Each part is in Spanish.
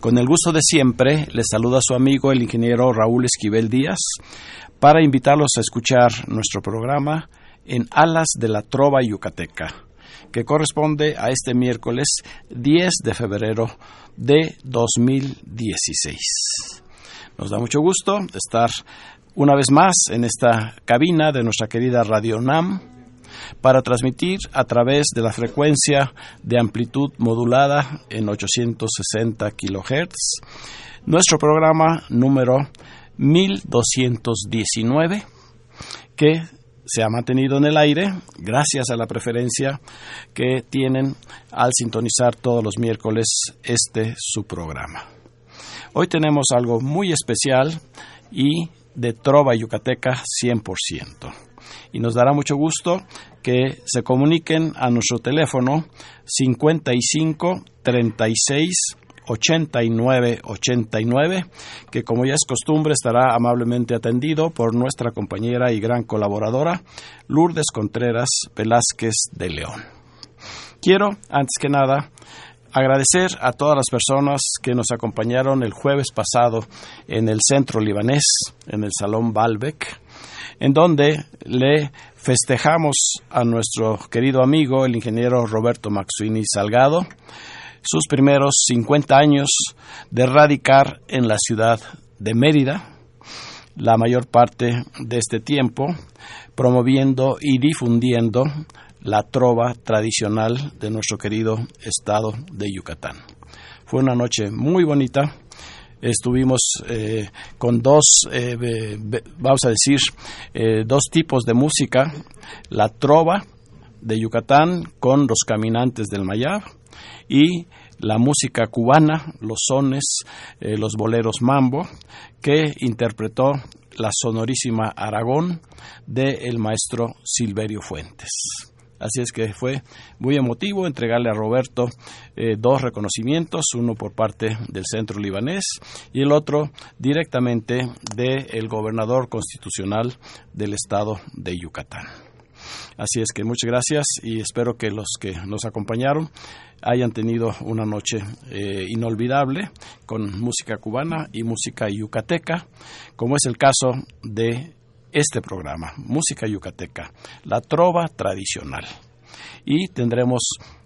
Con el gusto de siempre, les saluda su amigo el ingeniero Raúl Esquivel Díaz para invitarlos a escuchar nuestro programa en Alas de la Trova Yucateca, que corresponde a este miércoles 10 de febrero de 2016. Nos da mucho gusto estar una vez más en esta cabina de nuestra querida Radio UNAM para transmitir a través de la frecuencia de amplitud modulada en 860 kHz nuestro programa número 1219 que se ha mantenido en el aire gracias a la preferencia que tienen al sintonizar todos los miércoles este su programa. Hoy tenemos algo muy especial y de trova yucateca 100% y nos dará mucho gusto que se comuniquen a nuestro teléfono 55 36 89 89, que como ya es costumbre estará amablemente atendido por nuestra compañera y gran colaboradora Lourdes Contreras Velázquez de León. Quiero, antes que nada, agradecer a todas las personas que nos acompañaron el jueves pasado en el centro libanés, en el Salón Balbec, en donde le festejamos a nuestro querido amigo, el ingeniero Roberto Maxuini Salgado, sus primeros 50 años de radicar en la ciudad de Mérida, la mayor parte de este tiempo promoviendo y difundiendo la trova tradicional de nuestro querido estado de Yucatán. Fue una noche muy bonita, estuvimos eh, con dos, eh, vamos a decir, eh, dos tipos de música, la trova de Yucatán con los caminantes del Mayab y la música cubana, los sones, los boleros mambo, que interpretó la sonorísima Aragón del maestro Silverio Fuentes. Así es que fue muy emotivo entregarle a Roberto eh, dos reconocimientos, uno por parte del centro libanés y el otro directamente del gobernador constitucional del estado de Yucatán. Así es que muchas gracias y espero que los que nos acompañaron hayan tenido una noche eh, inolvidable con música cubana y música yucateca, como es el caso de este programa, Música Yucateca, la trova tradicional. Y tendremos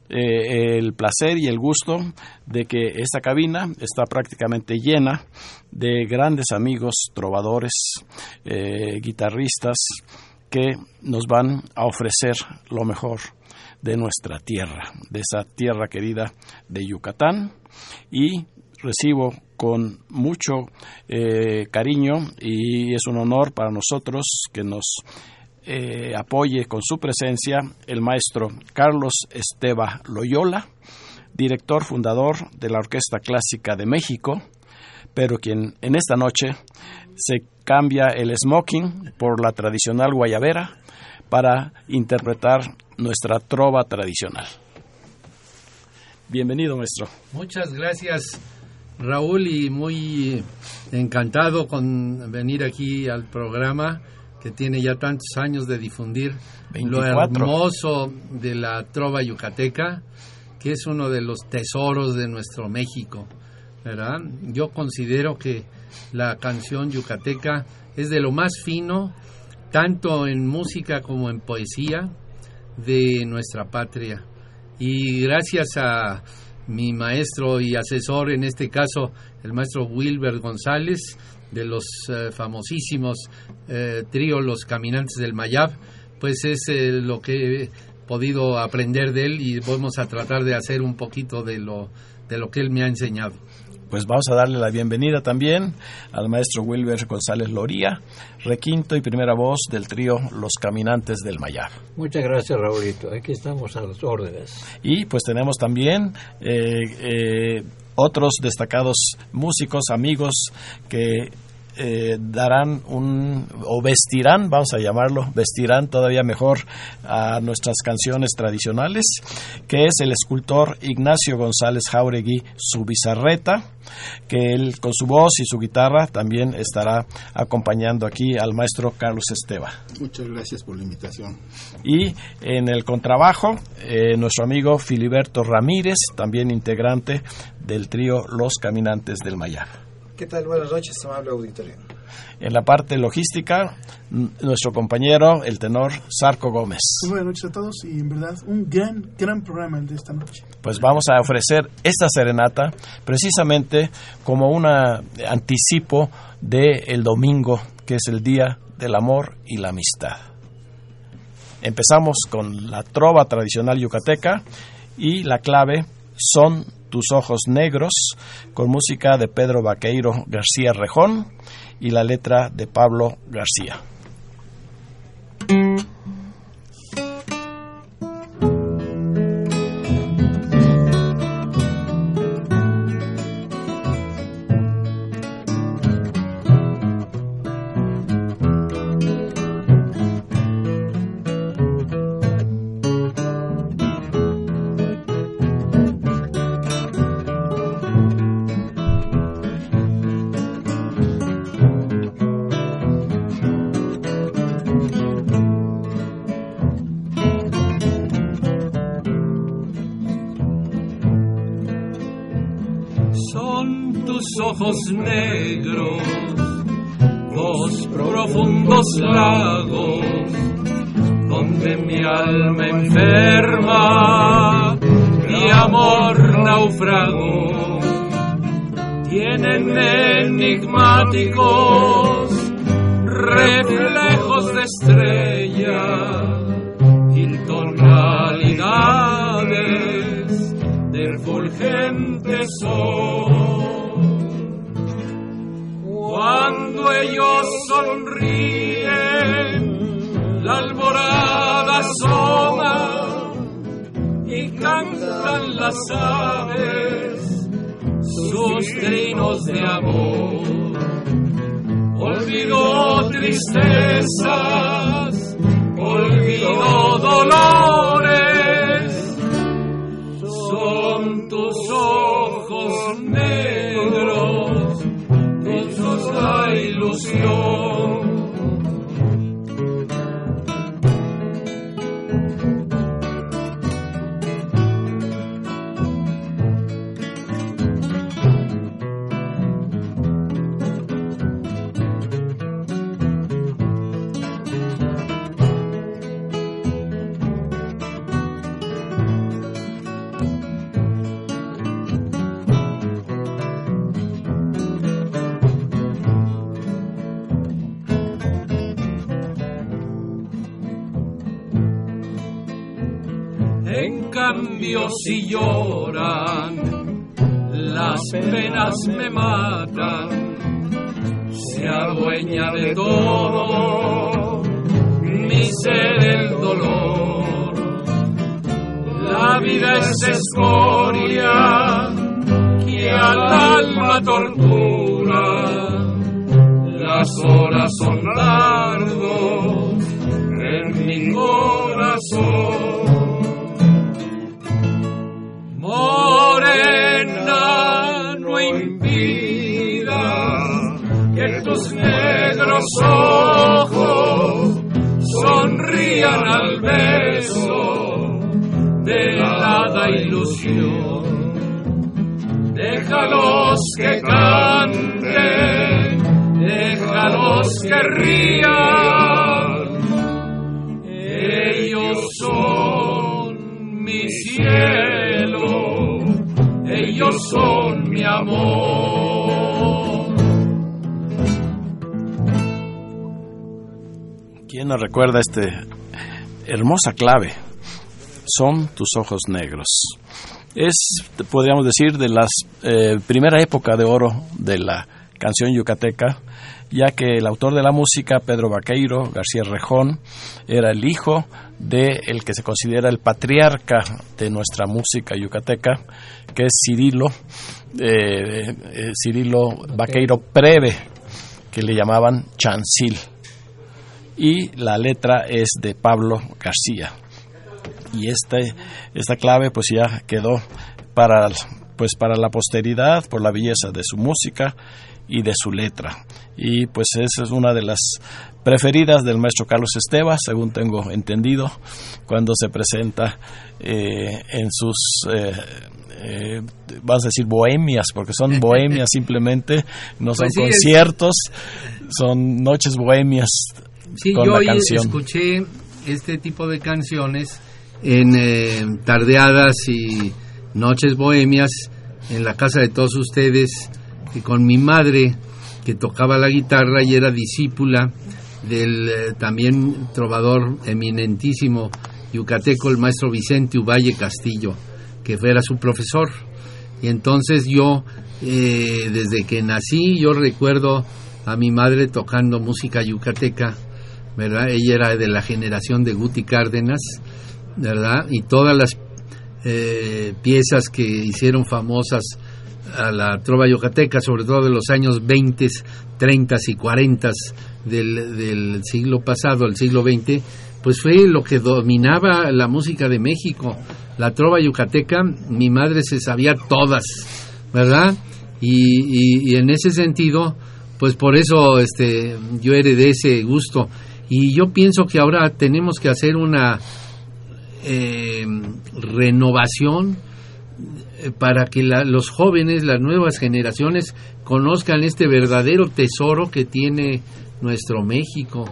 eh, el placer y el gusto de que esta cabina está prácticamente llena de grandes amigos, trovadores, eh, guitarristas que nos van a ofrecer lo mejor de nuestra tierra, de esa tierra querida de Yucatán. Y recibo con mucho eh, cariño y es un honor para nosotros que nos eh, apoye con su presencia el maestro Carlos Esteba Loyola, director fundador de la Orquesta Clásica de México, pero quien en esta noche se cambia el smoking por la tradicional guayabera para interpretar nuestra trova tradicional. Bienvenido, maestro. Muchas gracias Raúl y muy encantado con venir aquí al programa que tiene ya tantos años de difundir lo hermoso de la trova yucateca, que es uno de los tesoros de nuestro México, ¿verdad? Yo considero que la canción yucateca es de lo más fino, tanto en música como en poesía, de nuestra patria. Y gracias a mi maestro y asesor, en este caso el maestro Wilber González, de los eh, famosísimos eh, tríos Los Caminantes del Mayab, pues es eh, lo que podido aprender de él y vamos a tratar de hacer un poquito de lo, de lo que él me ha enseñado pues vamos a darle la bienvenida también al maestro Wilber González Loría, requinto y primera voz del trío Los Caminantes del Mayar. Muchas gracias, Raulito. Aquí estamos a las órdenes. Y pues tenemos también eh, eh, otros destacados músicos, amigos que eh, darán un o vestirán, vamos a llamarlo, vestirán todavía mejor a nuestras canciones tradicionales, que es el escultor Ignacio González Jauregui Subizarreta, que él con su voz y su guitarra también estará acompañando aquí al maestro Carlos Esteba. Muchas gracias por la invitación. Y en el contrabajo, eh, nuestro amigo Filiberto Ramírez, también integrante del trío Los Caminantes del Mayar. ¿Qué tal? Buenas noches, amable auditorio. En la parte logística, nuestro compañero, el tenor Sarco Gómez. buenas noches a todos y en verdad un gran, gran programa el de esta noche. Pues vamos a ofrecer esta serenata precisamente como un anticipo del el domingo, que es el Día del Amor y la Amistad. Empezamos con la trova tradicional yucateca y la clave son tus ojos negros, con música de Pedro Vaqueiro García Rejón y la letra de Pablo García. Las aves sus trinos de amor. Olvido tristezas, si lloran, las penas me matan, se adueña de todo mi ser el dolor. La vida es escoria que al alma tortura, las horas son largos en mi corazón. Tus negros ojos sonrían al beso de helada ilusión. Déjalos que canten, déjalos que rían. Ellos son mi cielo ellos son mi amor. ¿Quién nos recuerda esta hermosa clave son tus ojos negros. Es, podríamos decir, de la eh, primera época de oro de la canción yucateca, ya que el autor de la música, Pedro Vaqueiro García Rejón, era el hijo de el que se considera el patriarca de nuestra música yucateca, que es Cirilo, eh, eh, Cirilo Vaqueiro Preve, que le llamaban Chancil. Y la letra es de Pablo García. Y este, esta clave pues ya quedó para, pues para la posteridad por la belleza de su música y de su letra. Y pues esa es una de las preferidas del maestro Carlos Esteba, según tengo entendido, cuando se presenta eh, en sus, eh, eh, vamos a decir, bohemias, porque son bohemias simplemente, no son pues conciertos, son noches bohemias sí, con yo la canción. escuché este tipo de canciones en tardeadas y noches bohemias en la casa de todos ustedes y con mi madre que tocaba la guitarra y era discípula del eh, también trovador eminentísimo yucateco, el maestro Vicente Uvalle Castillo, que era su profesor. Y entonces yo, eh, desde que nací, yo recuerdo a mi madre tocando música yucateca, ¿verdad? Ella era de la generación de Guti Cárdenas, ¿verdad? Y todas las eh, piezas que hicieron famosas a la trova yucateca, sobre todo de los años 20, 30 y 40 del, siglo pasado, el siglo XX, pues fue lo que dominaba la música de México. La trova yucateca, mi madre se sabía todas, ¿verdad? Y, y, en ese sentido, pues por eso este, yo heredé ese gusto. Y yo pienso que ahora tenemos que hacer una eh, renovación eh, para que los jóvenes, las nuevas generaciones, conozcan este verdadero tesoro que tiene nuestro México,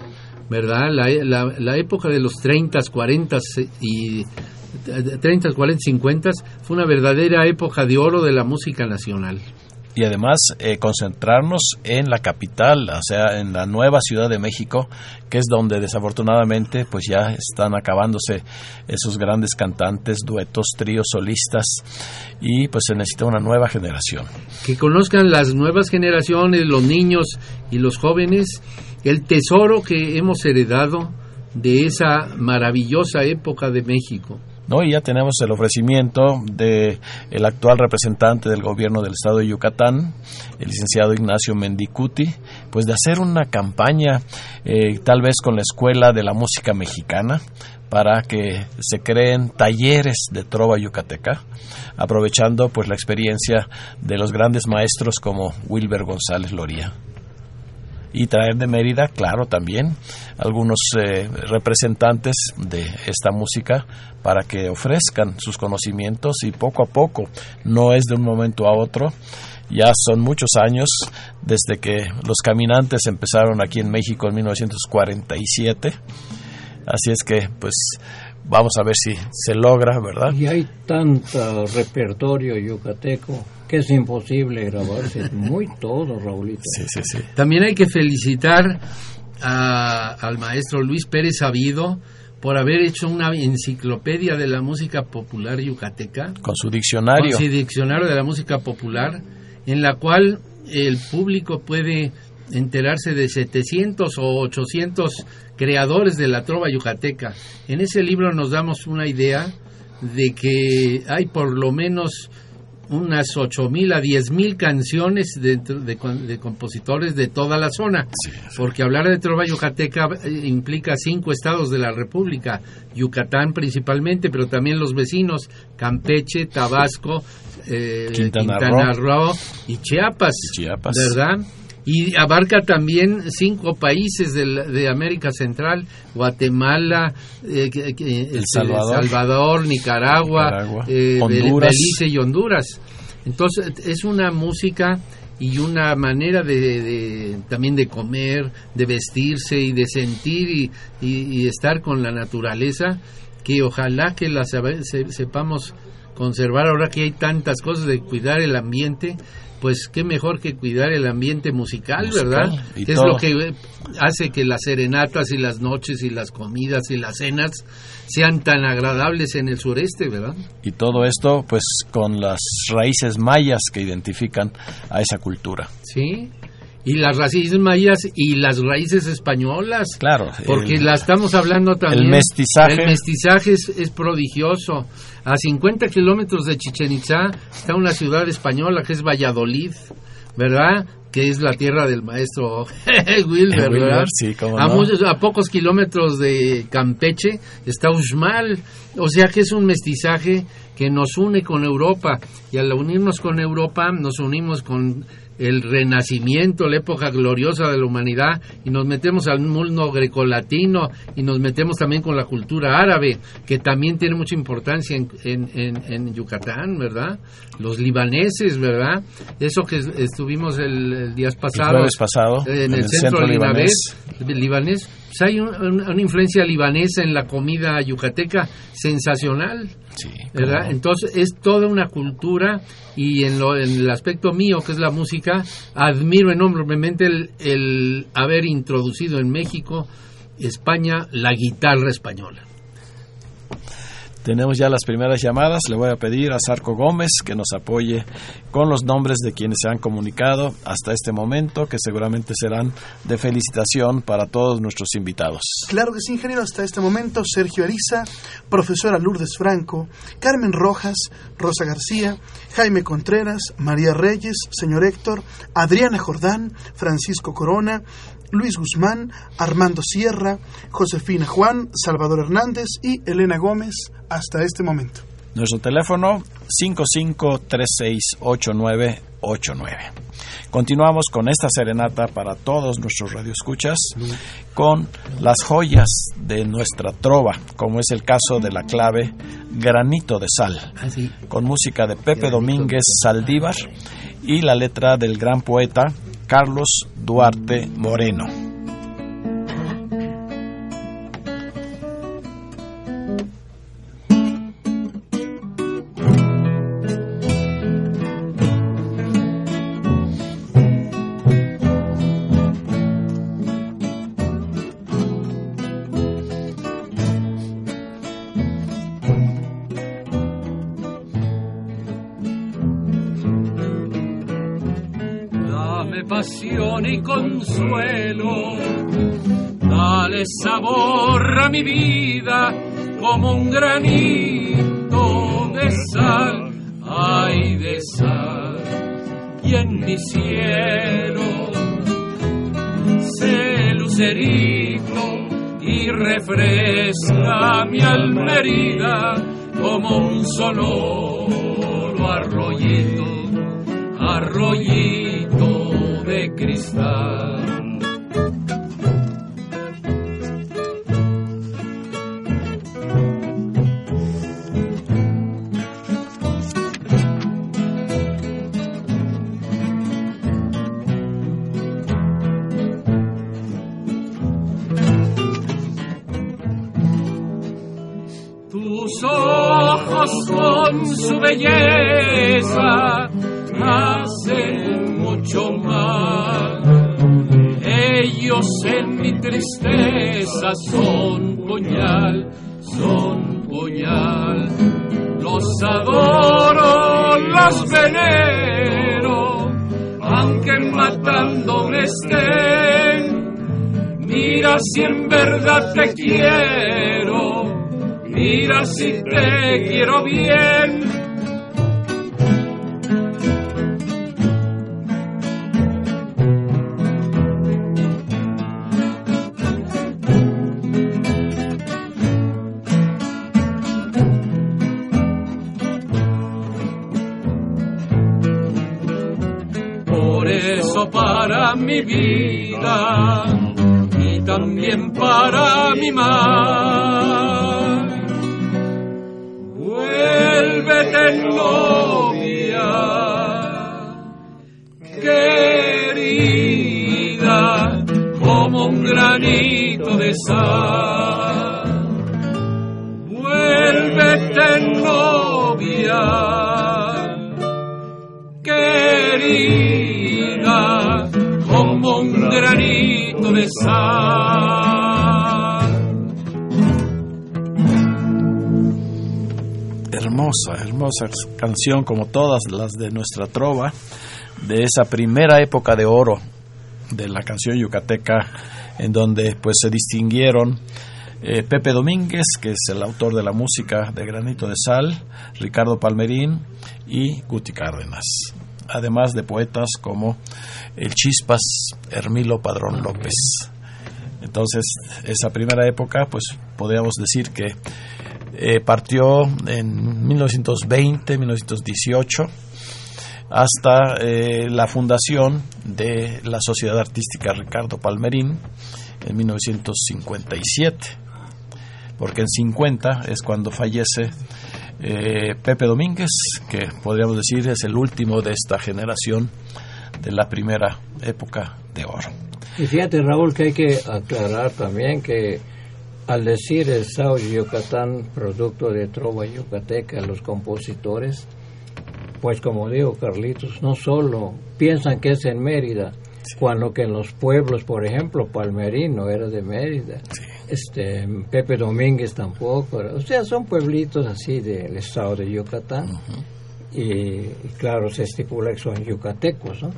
¿verdad? La, la, época de los 30, 40 y 30, 40, 50 fue una verdadera época de oro de la música nacional y además eh, concentrarnos en la capital, o sea, en la nueva Ciudad de México, que es donde desafortunadamente pues ya están acabándose esos grandes cantantes, duetos, tríos, solistas y pues se necesita una nueva generación. Que conozcan las nuevas generaciones, los niños y los jóvenes, el tesoro que hemos heredado de esa maravillosa época de México. ¿No? Y ya tenemos el ofrecimiento de el actual representante del gobierno del estado de Yucatán, el licenciado Ignacio Mendicuti, pues de hacer una campaña eh, tal vez con la Escuela de la Música Mexicana para que se creen talleres de trova yucateca, aprovechando pues la experiencia de los grandes maestros como Wilber González Loría y traer de Mérida, claro, también algunos eh, representantes de esta música para que ofrezcan sus conocimientos y poco a poco, no es de un momento a otro, ya son muchos años desde que los caminantes empezaron aquí en México en 1947, así es que pues vamos a ver si se logra, ¿verdad? Y hay tanto repertorio yucateco que es imposible grabarse muy todo, Raulito. Sí, sí, sí. También hay que felicitar al maestro Luis Pérez Sabido por haber hecho una enciclopedia de la música popular yucateca. Con su diccionario. Con su diccionario de la música popular, en la cual el público puede enterarse de 700 o 800 creadores de la trova yucateca. En ese libro nos damos una idea de que hay por lo menos unas mil a mil canciones de, de, compositores de toda la zona, porque hablar de trova yucateca eh, implica cinco estados de la República, Yucatán principalmente, pero también los vecinos, Campeche, Tabasco, eh, Quintana, Roo. Y Chiapas, Chiapas, ¿verdad? Y abarca también cinco países de, América Central, Guatemala, eh, el Salvador, Nicaragua, eh, Belice y Honduras. Entonces es una música y una manera de, también de comer, de vestirse y de sentir y, estar con la naturaleza que ojalá que la sepamos conservar ahora que hay tantas cosas de cuidar el ambiente pues qué mejor que cuidar el ambiente musical, ¿verdad? es lo que hace que las serenatas y las noches y las comidas y las cenas sean tan agradables en el sureste, ¿verdad? Y todo esto pues con las raíces mayas que identifican a esa cultura. Sí, y las raíces mayas y las raíces españolas. Claro. Porque la estamos hablando también. El mestizaje. El mestizaje es, prodigioso. A 50 kilómetros de Chichen Itza está una ciudad española que es Valladolid, ¿verdad? Que es la tierra del maestro Wilber, ¿verdad? Sí, a, a pocos kilómetros de Campeche está Uxmal. O sea que es un mestizaje que nos une con Europa. Y al unirnos con Europa, nos unimos con el renacimiento, la época gloriosa de la humanidad, y nos metemos al mundo grecolatino y nos metemos también con la cultura árabe, que también tiene mucha importancia en, en, Yucatán, ¿verdad? Los libaneses, ¿verdad? Eso que estuvimos el, día pasado, pasado en, el, centro, libanés, libanés pues hay una influencia libanesa en la comida yucateca sensacional. ¿verdad? Entonces es toda una cultura y en, lo, en, el aspecto mío, que es la música, admiro enormemente el, el haber introducido en México, España, la guitarra española. Tenemos ya las primeras llamadas. Le voy a pedir a Sarco Gómez que nos apoye con los nombres de quienes se han comunicado hasta este momento, que seguramente serán de felicitación para todos nuestros invitados. Claro que sí, ingeniero. Hasta este momento, Sergio Ariza, profesora Lourdes Franco, Carmen Rojas, Rosa García, Jaime Contreras, María Reyes, señor Héctor, Adriana Jordán, Francisco Corona, Luis Guzmán, Armando Sierra, Josefina Juan, Salvador Hernández y Elena Gómez hasta este momento. Nuestro teléfono 55368989. Continuamos con esta serenata para todos nuestros radioescuchas con las joyas de nuestra trova, como es el caso de la clave Granito de Sal, ah, con música de Pepe Domínguez Saldívar y la letra del gran poeta Carlos Duarte Moreno. Como un granito de sal, ay de sal. Y en mi cielo se lucerito y refresca mi alma herida como un sonoro arroyito, arroyito de cristal. Belleza hacen mucho más. Ellos en mi tristeza son puñal, son puñal. Los adoro, los venero, aunque matándome estén. Mira si en verdad te quiero, mira si te quiero bien mi vida y también para mi mar. Vuélvete novia, Hermosa, hermosa canción como todas las de nuestra trova, de esa primera época de oro de la canción yucateca, en donde pues se distinguieron eh, Pepe Domínguez, que es el autor de la música de Granito de Sal, Ricardo Palmerín y Guti Cárdenas, además de poetas como el Chispas Hermilo Padrón López. Entonces, esa primera época, pues podríamos decir que eh, partió en 1920, 1918, hasta eh, la fundación de la Sociedad Artística Ricardo Palmerín en 1957 porque en 50 es cuando fallece eh, Pepe Domínguez, que podríamos decir es el último de esta generación de la primera época de oro. Y fíjate, Raúl, que hay que aclarar también que al decir el Sao Yucatán, producto de trova yucateca, los compositores, pues como digo, Carlitos, no solo piensan que es en Mérida, cuando que en los pueblos, por ejemplo, Palmerino era de Mérida, este Pepe Domínguez tampoco, o sea, son pueblitos así del estado de Yucatán, y, claro, se estipula que son yucatecos, ¿no?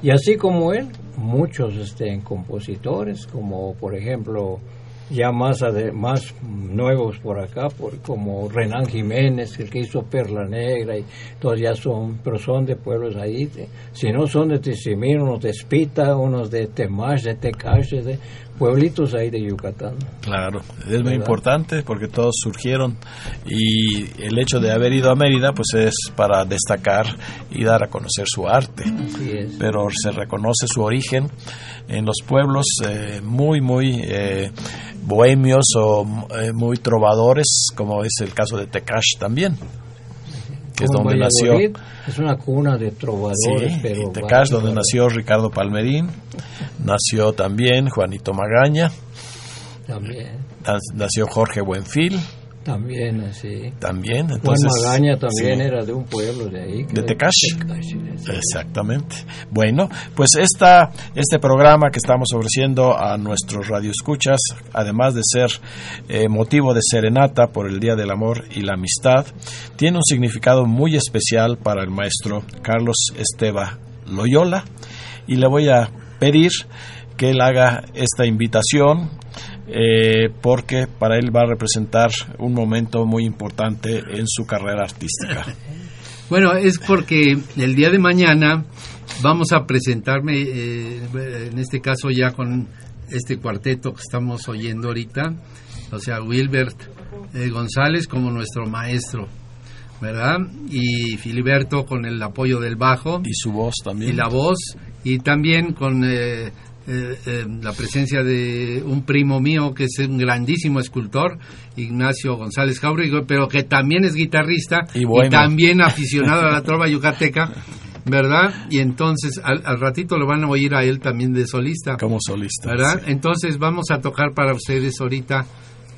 Y así como él, muchos este, compositores, como por ejemplo ya más, más nuevos por acá, por, como Renan Jiménez, el que hizo Perla Negra, y todos ya son, pero son de pueblos ahí, si no son de Tizimín, unos de Espita, unos de Temash, de Tecache, de pueblitos ahí de Yucatán. Claro, es muy importante porque todos surgieron y el hecho de haber ido a Mérida pues es para destacar y dar a conocer su arte, pero se reconoce su origen en los pueblos eh, muy, muy... Eh, bohemios o eh, muy trovadores, como es el caso de Tecash también, que es donde nació. Es una cuna de trovadores, pero. Tecash, donde nació Ricardo Palmerín, nació también Juanito Magaña, también. nació Jorge Buenfil. También, así. También, entonces. Juan Magaña también era de un pueblo de ahí. De Tecash. Exactamente. Bueno, pues esta, este programa que estamos ofreciendo a nuestros radioescuchas, además de ser eh, motivo de serenata por el Día del Amor y la Amistad, tiene un significado muy especial para el maestro Carlos Esteba Loyola y le voy a pedir que él haga esta invitación eh, porque para él va a representar un momento muy importante en su carrera artística. Bueno, es porque el día de mañana vamos a presentarme, eh, en este caso ya con este cuarteto que estamos oyendo ahorita, o sea, Wilbert eh, González como nuestro maestro, ¿verdad? Y Filiberto con el apoyo del bajo. Y su voz también. Y la voz, y también con eh, eh, eh, la presencia de un primo mío que es un grandísimo escultor, Ignacio González Jauregui, pero que también es guitarrista y, también aficionado a la trova yucateca. ¿verdad? Y entonces al, ratito lo van a oír a él también de solista. Como solista. ¿Verdad? Entonces vamos a tocar para ustedes ahorita.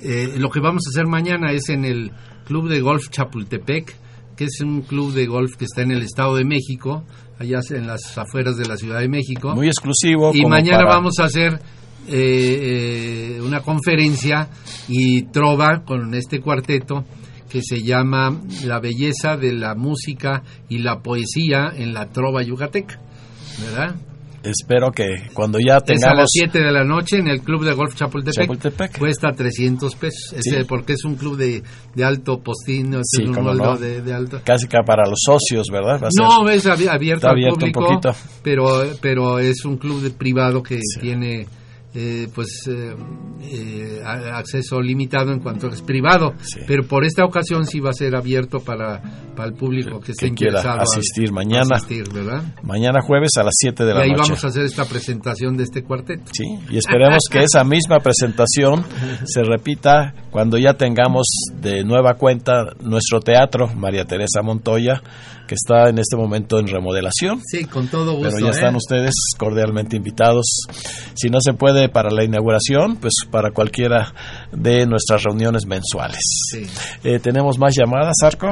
Eh, lo que vamos a hacer mañana es en el Club de Golf Chapultepec, que es un club de golf que está en el Estado de México allá en las afueras de la Ciudad de México. Muy exclusivo. Y mañana vamos a hacer eh, eh, una conferencia y trova con este cuarteto que se llama La belleza de la música y la poesía en la trova yucateca, ¿verdad? Espero que cuando ya tengamos... Es a las 7 de la noche en el Club de Golf Chapultepec. Cuesta 300 pesos, porque es un club de, de alto postín, sí, de, alto... Casi que para los socios, ¿verdad? no, es abierto, al público, pero, pero es un club de privado que tiene eh, pues eh, eh, acceso limitado en cuanto es privado, pero por esta ocasión sí va a ser abierto para, para el público que, esté interesado asistir mañana. Mañana jueves a las 7 de la noche. Y ahí vamos a hacer esta presentación de este cuarteto. Sí, y esperemos que esa misma presentación se repita cuando ya tengamos de nueva cuenta nuestro teatro, María Teresa Montoya, que está en este momento en remodelación. Sí, con todo gusto. Pero ya están ustedes cordialmente invitados. Si no se puede para la inauguración, pues para cualquiera de nuestras reuniones mensuales. Eh, ¿Tenemos más llamadas, Arco?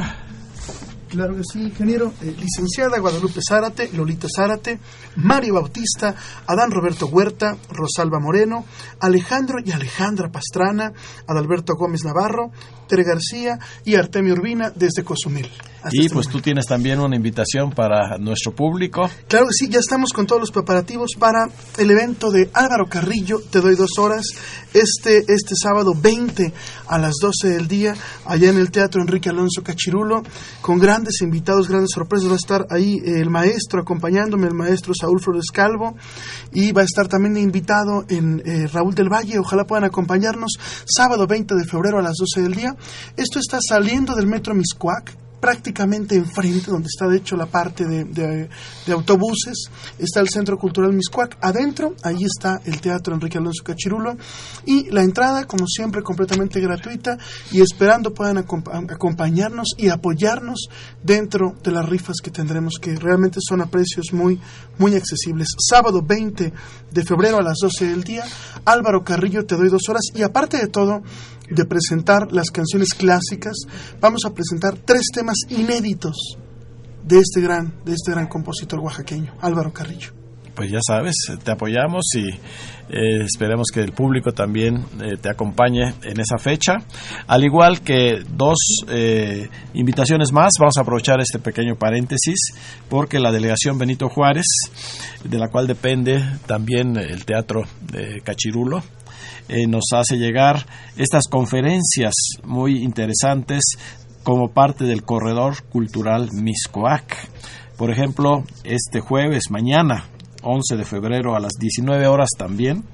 Claro que sí, ingeniero. Eh, licenciada Guadalupe Zárate, Lolita Zárate, Mario Bautista, Adán Roberto Huerta, Rosalba Moreno, Alejandro y Alejandra Pastrana, Adalberto Gómez Navarro, Tere García y Artemio Urbina desde Cozumel. Y este pues tú tienes también una invitación para nuestro público. Claro que sí, ya estamos con todos los preparativos para el evento de Álvaro Carrillo, Te doy dos horas, este, este sábado 20 a las 12 del día, allá en el Teatro Enrique Alonso Cachirulo, con grandes invitados, grandes sorpresas. Va a estar ahí el maestro acompañándome, el maestro Saúl Flores Calvo, y va a estar también invitado en eh, Raúl del Valle, ojalá puedan acompañarnos, sábado 20 de febrero a las 12 del día. Esto está saliendo del Metro Miscuac, prácticamente enfrente, donde está de hecho la parte de, autobuses, está el Centro Cultural Miscuac. Adentro, ahí está el Teatro Enrique Alonso Cachirulo. Y la entrada, como siempre, completamente gratuita y esperando puedan acompañarnos y apoyarnos dentro de las rifas que tendremos, que realmente son a precios muy, muy accesibles. Sábado 20 de febrero a las 12 del día, Álvaro Carrillo, te doy dos horas. Y aparte de todo, de presentar las canciones clásicas, vamos a presentar tres temas inéditos de este gran, de este gran compositor oaxaqueño, Álvaro Carrillo. Pues ya sabes, te apoyamos y eh, esperemos que el público también eh, te acompañe en esa fecha. Al igual que dos eh, invitaciones más, vamos a aprovechar este pequeño paréntesis porque la delegación Benito Juárez, de la cual depende también el Teatro de Cachirulo, eh, nos hace llegar estas conferencias muy interesantes como parte del corredor cultural Miscoac. Por ejemplo, este jueves, mañana, 11 de febrero a las 19 horas también,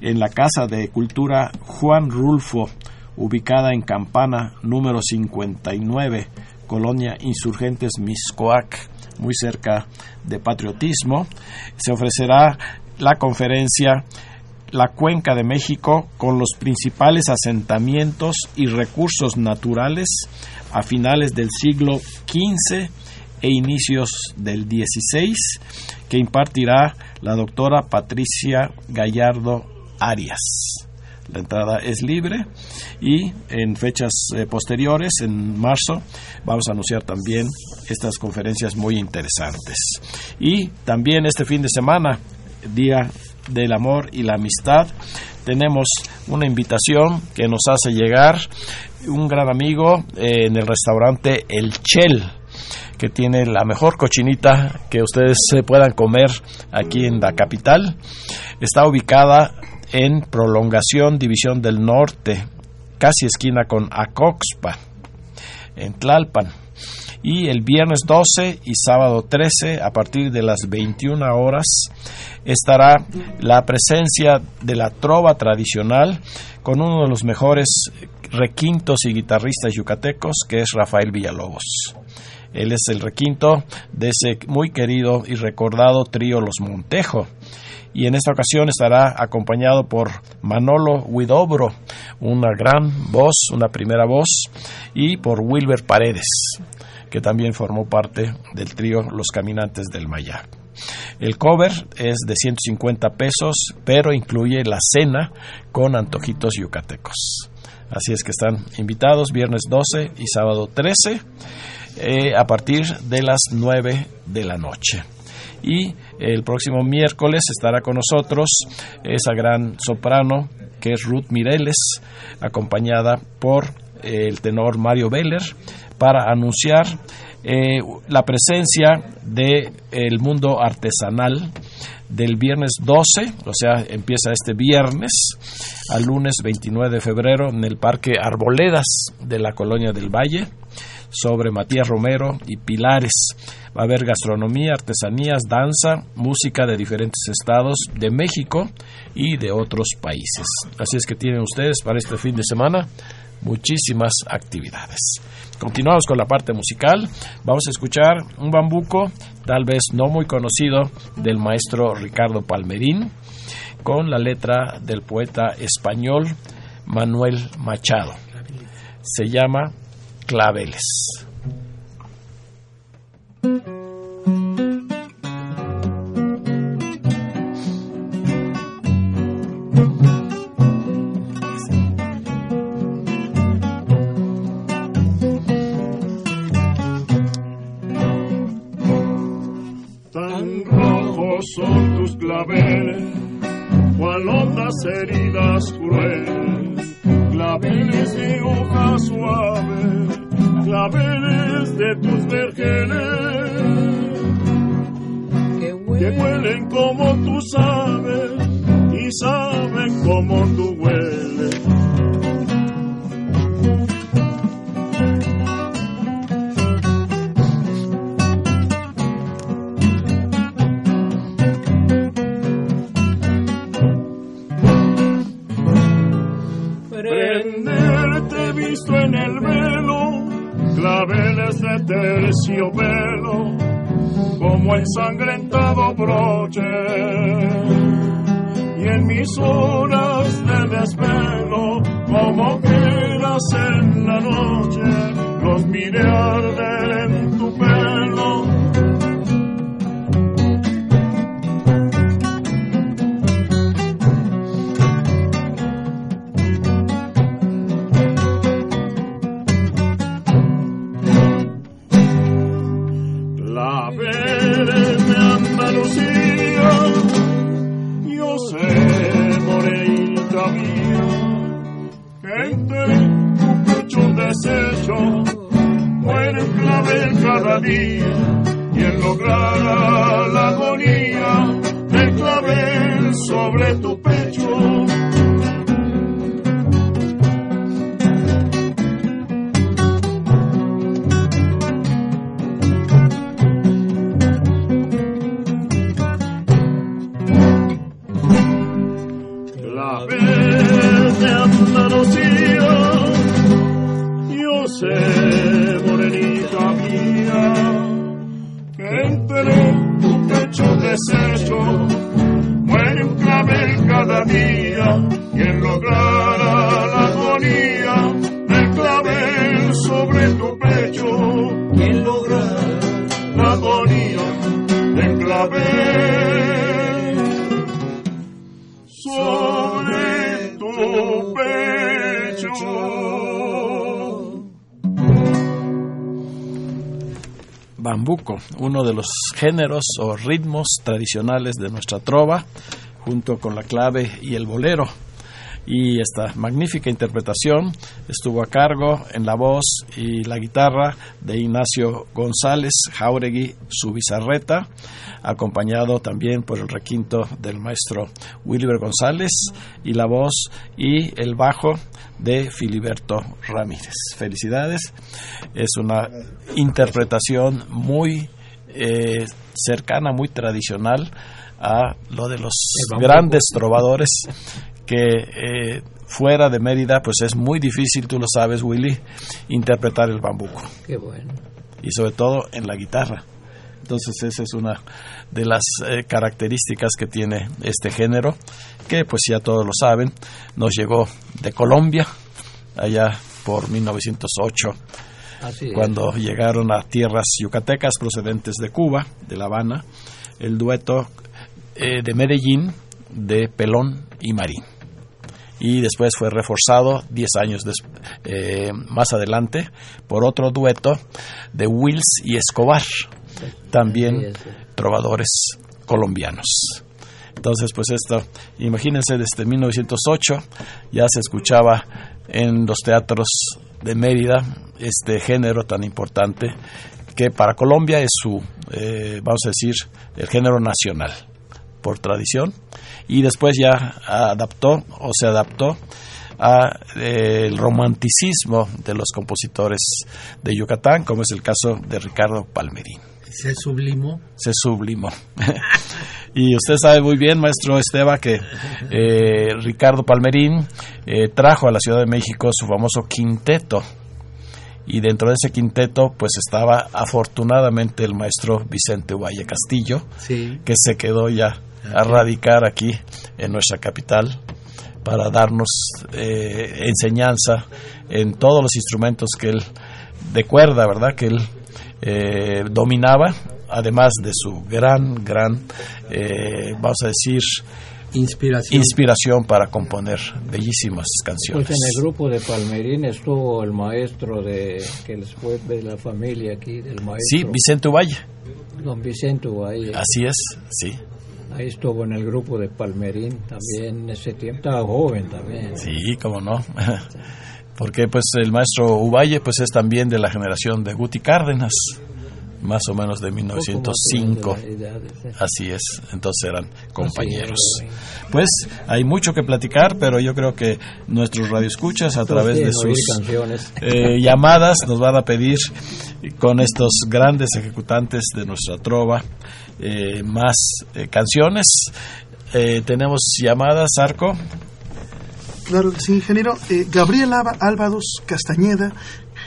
en la Casa de Cultura Juan Rulfo, ubicada en Campana número 59, Colonia Insurgentes Miscoac, muy cerca de Patriotismo, se ofrecerá la conferencia la cuenca de México con los principales asentamientos y recursos naturales a finales del siglo XV e inicios del XVI, que impartirá la doctora Patricia Gallardo Arias. La entrada es libre y en fechas eh, posteriores, en marzo, vamos a anunciar también estas conferencias muy interesantes. Y también este fin de semana, día del amor y la amistad, tenemos una invitación que nos hace llegar un gran amigo eh, en el restaurante El Chel, que tiene la mejor cochinita que ustedes se puedan comer aquí en la capital. Está ubicada en Prolongación División del Norte, casi esquina con Acoxpa, en Tlalpan y el viernes 12 y sábado 13 a partir de las 21 horas estará la presencia de la trova tradicional con uno de los mejores requintos y guitarristas yucatecos que es Rafael Villalobos. Él es el requinto de ese muy querido y recordado trío Los Montejo y en esta ocasión estará acompañado por Manolo Huidobro, una gran voz, una primera voz, y por Wilber Paredes que también formó parte del trío Los Caminantes del Maya. El cover es de 150 pesos, pero incluye la cena con antojitos yucatecos. Así es que están invitados viernes 12 y sábado 13 eh, a partir de las 9 de la noche. Y el próximo miércoles estará con nosotros esa gran soprano que es Ruth Mireles, acompañada por el tenor Mario Beller para anunciar eh, la presencia del el mundo artesanal del viernes 12, o sea, empieza este viernes al lunes 29 de febrero en el Parque Arboledas de la Colonia del Valle, sobre Matías Romero y Pilares. Va a haber gastronomía, artesanías, danza, música de diferentes estados de México y de otros países. Así es que tienen ustedes para este fin de semana muchísimas actividades. Continuamos con la parte musical. Vamos a escuchar un bambuco, tal vez no muy conocido, del maestro Ricardo Palmerín, con la letra del poeta español Manuel Machado. Se llama Claveles. Como ensangrentado broche. Y en mis horas de desvelo, como quieras en la noche, los miré arder en deshecho muere un clavel cada día y en lograr la agonía del clavel sobre tu pecho. Y en lograr la agonía del clavel bambuco, uno de los géneros o ritmos tradicionales de nuestra trova, junto con la clave y el bolero. Y esta magnífica interpretación estuvo a cargo en la voz y la guitarra de Ignacio González Jauregui Subizarreta, acompañado también por el requinto del maestro Wilber González y la voz y el bajo de Filiberto Ramírez. Felicidades, es una interpretación muy eh, cercana, muy tradicional a lo de los grandes trovadores que eh, fuera de Mérida pues es muy difícil, tú lo sabes Willy, interpretar el bambuco. Qué bueno. Y sobre todo en la guitarra. Entonces esa es una de las eh, características que tiene este género, que pues ya todos lo saben, nos llegó de Colombia, allá por 1908, Así cuando llegaron a tierras yucatecas procedentes de Cuba, de La Habana, el dueto eh, de Medellín de Pelón y Marín. Y después fue reforzado 10 años des, eh, más adelante por otro dueto de Wills y Escobar, también trovadores colombianos. Entonces, pues esto, imagínense, desde 1908 ya se escuchaba en los teatros de Mérida este género tan importante que para Colombia es su, eh, vamos a decir, el género nacional por tradición y después ya adaptó o se adaptó a eh, el romanticismo de los compositores de Yucatán, como es el caso de Ricardo Palmerín. ¿Se sublimó? Se sublimó. y usted sabe muy bien, maestro Esteba, que eh, Ricardo Palmerín eh, trajo a la Ciudad de México su famoso quinteto. Y dentro de ese quinteto, pues estaba afortunadamente el maestro Vicente Valle Castillo, Sí. que se quedó ya a radicar aquí en nuestra capital para darnos eh, enseñanza en todos los instrumentos que él de cuerda, ¿verdad? Que él eh, dominaba, además de su gran, gran, eh, vamos a decir, Inspiración. inspiración para componer bellísimas canciones. Pues en el grupo de Palmerín estuvo el maestro de que les fue de la familia aquí del maestro. Sí, Vicente Valle. don Vicente ahí. Así es, sí. Ahí estuvo en el grupo de Palmerín también, en ese tiempo estaba joven también. Sí, cómo no. Porque pues el maestro Uvalle pues es también de la generación de Guti Cárdenas más o menos de 1905. Así es, entonces eran compañeros. Pues hay mucho que platicar, pero yo creo que nuestros radioescuchas a través de sus eh, llamadas nos van a pedir con estos grandes ejecutantes de nuestra trova eh, más eh, canciones. tenemos llamadas, Arco. Claro que sí, ingeniero. Gabriel Álvados Castañeda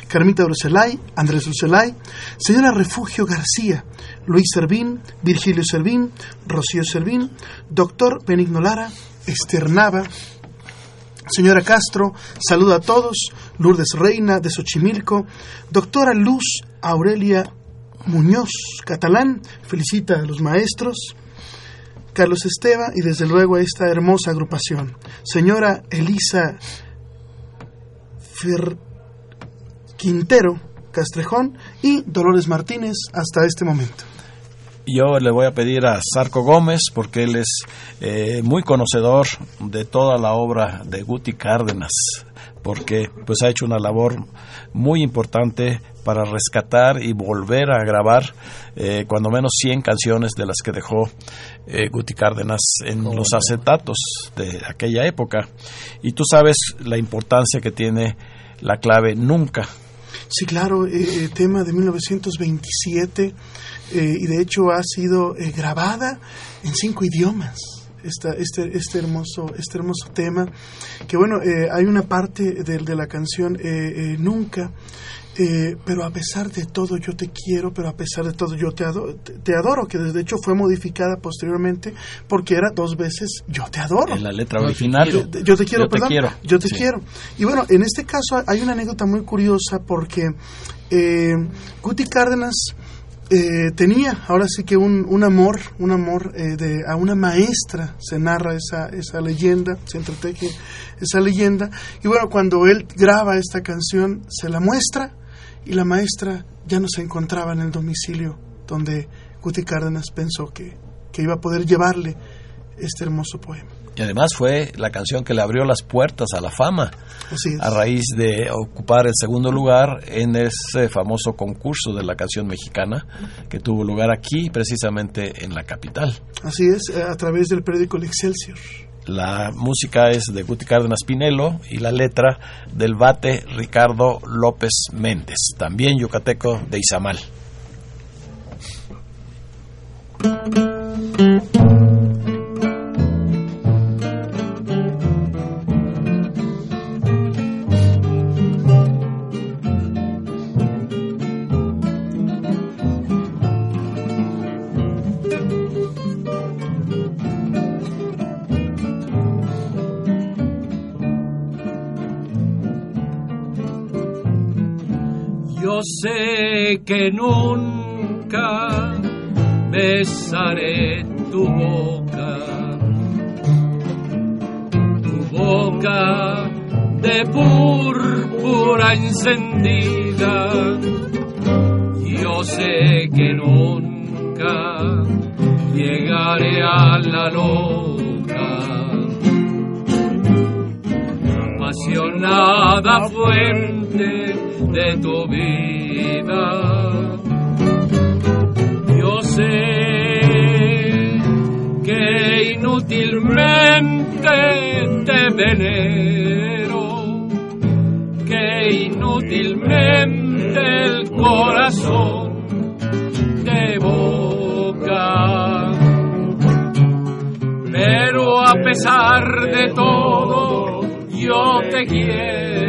Carmita Bruselay, Andrés Bruselay, señora Refugio García, Luis Servín, Virgilio Servín, Rocío Servín, doctor Benigno Lara, Esther Nava, señora Castro, saluda a todos, Lourdes Reina de Xochimilco, doctora Luz Aurelia Muñoz Catalán, felicita a los maestros, Carlos Esteba y desde luego a esta hermosa agrupación. Señora Elisa Fer Quintero, Castrejón y Dolores Martínez hasta este momento. Yo le voy a pedir a Sarco Gómez, porque él es eh, muy conocedor de toda la obra de Guti Cárdenas, porque pues ha hecho una labor muy importante para rescatar y volver a grabar eh, cuando menos 100 canciones de las que dejó eh, Guti Cárdenas en los acetatos de aquella época. Y tú sabes la importancia que tiene la clave nunca Sí, claro, eh, eh, tema de 1927 eh, y de hecho ha sido grabada en cinco idiomas. Esta, este, este, hermoso, este hermoso tema, que bueno, hay una parte de, de la canción Nunca, eh, pero a pesar de todo yo te quiero, pero a pesar de todo yo te adoro, te, adoro, que de hecho fue modificada posteriormente porque era dos veces yo te adoro. En la letra original. Yo, te quiero, perdón. Yo te quiero. Y bueno, en este caso hay una anécdota muy curiosa porque eh, Guti Cárdenas eh, tenía ahora sí que un, un amor, un amor de, a una maestra, se narra esa, esa leyenda, se entreteje esa leyenda, y bueno, cuando él graba esta canción, se la muestra, y la maestra ya no se encontraba en el domicilio donde Guti Cárdenas pensó que, que iba a poder llevarle este hermoso poema. Y además fue la canción que le abrió las puertas a la fama, a raíz de ocupar el segundo lugar en ese famoso concurso de la canción mexicana que tuvo lugar aquí, precisamente en la capital. Así es, a través del periódico El Excelsior. La música es de Guti Cárdenas Pinelo y la letra del bate Ricardo López Méndez, también yucateco de Izamal. Sé que nunca besaré tu boca, tu boca de púrpura encendida. Yo sé que nunca llegaré a la loca, apasionada fuente de tu vida. Yo sé que inútilmente te venero, que inútilmente el corazón te boca. Pero a pesar de todo, yo te quiero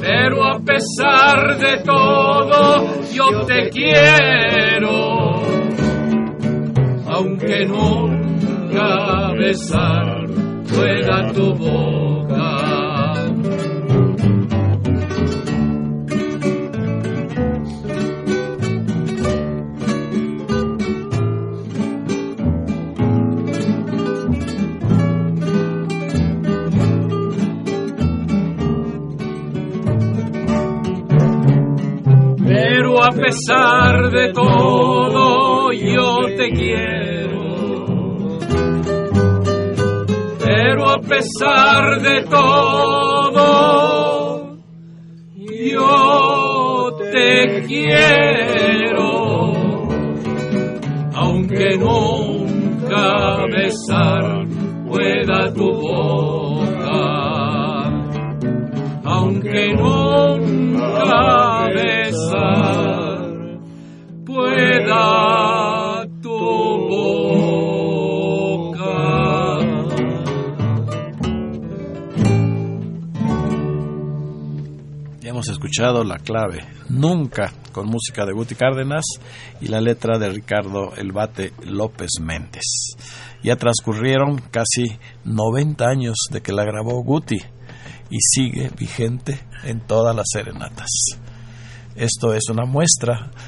pero a pesar de todo yo te quiero, aunque nunca besar pueda tu boca. Pesar de todo yo te quiero. Pero a pesar de todo yo te quiero. Aunque nunca la clave, nunca, con música de Guti Cárdenas y la letra de Ricardo El Bate López Méndez. Ya transcurrieron casi 90 años de que la grabó Guti y sigue vigente en todas las serenatas. Esto es una muestra